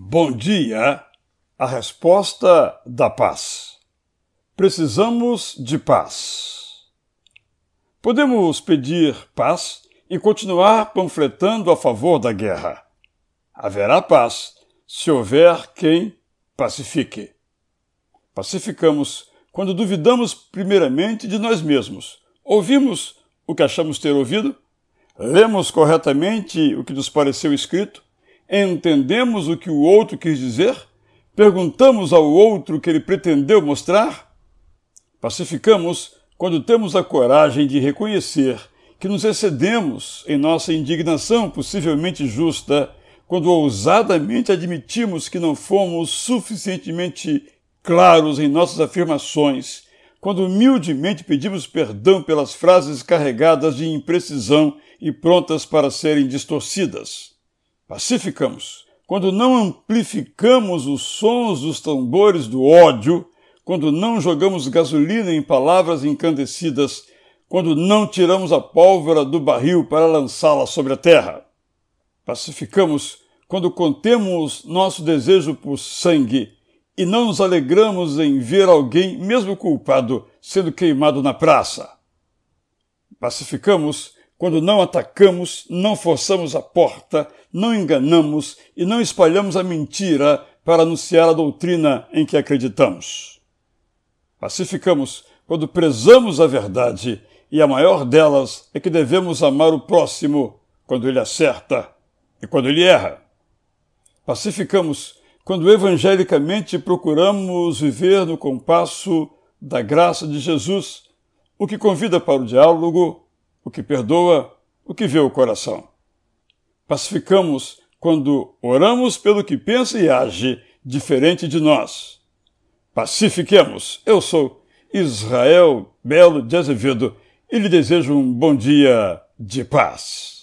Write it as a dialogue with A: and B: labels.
A: Bom dia! A resposta da paz. Precisamos de paz. Podemos pedir paz e continuar panfletando a favor da guerra. Haverá paz se houver quem pacifique. Pacificamos quando duvidamos primeiramente de nós mesmos. Ouvimos o que achamos ter ouvido? Lemos corretamente o que nos pareceu escrito? Entendemos o que o outro quis dizer? Perguntamos ao outro o que ele pretendeu mostrar? Pacificamos quando temos a coragem de reconhecer que nos excedemos em nossa indignação possivelmente justa, quando ousadamente admitimos que não fomos suficientemente claros em nossas afirmações, quando humildemente pedimos perdão pelas frases carregadas de imprecisão e prontas para serem distorcidas pacificamos, quando não amplificamos os sons dos tambores do ódio, quando não jogamos gasolina em palavras incandescidas, quando não tiramos a pólvora do barril para lançá-la sobre a terra. Pacificamos quando contemos nosso desejo por sangue e não nos alegramos em ver alguém, mesmo culpado, sendo queimado na praça. Pacificamos quando não atacamos, não forçamos a porta, não enganamos e não espalhamos a mentira para anunciar a doutrina em que acreditamos. Pacificamos quando prezamos a verdade, e a maior delas é que devemos amar o próximo quando ele acerta e quando ele erra. Pacificamos quando evangelicamente procuramos viver no compasso da graça de Jesus, o que convida para o diálogo o que perdoa, o que vê o coração. Pacificamos quando oramos pelo que pensa e age diferente de nós. Pacifiquemos. Eu sou Israel Belo de Azevedo e lhe desejo um bom dia de paz.